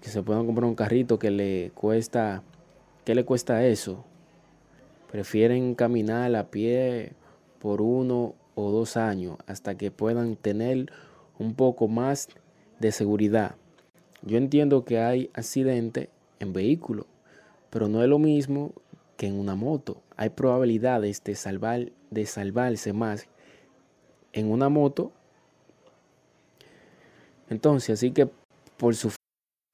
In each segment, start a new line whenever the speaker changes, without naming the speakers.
Que, se puedan comprar un carrito que le cuesta, ¿qué le cuesta eso? Prefieren caminar a pie por uno o dos años hasta que puedan tener un poco más de seguridad. Yo entiendo que hay accidentes en vehículos, pero no es lo mismo que en una moto. Hay probabilidades de salvar, de salvarse más en una moto. Entonces, así que por su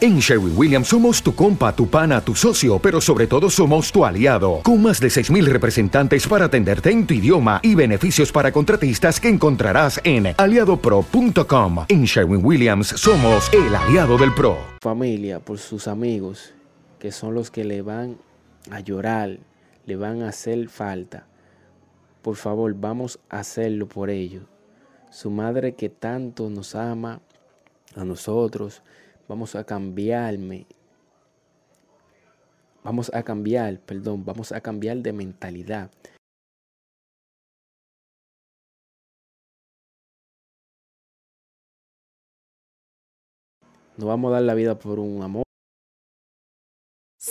En Sherwin Williams somos tu compa, tu pana, tu socio, pero sobre todo somos tu aliado, con más de 6.000 representantes para atenderte en tu idioma y beneficios para contratistas que encontrarás en aliadopro.com. En Sherwin Williams somos el aliado del PRO.
Familia, por sus amigos, que son los que le van a llorar, le van a hacer falta. Por favor, vamos a hacerlo por ellos. Su madre que tanto nos ama a nosotros, vamos a cambiarme. Vamos a cambiar, perdón, vamos a cambiar de mentalidad. No vamos a dar la vida por un amor.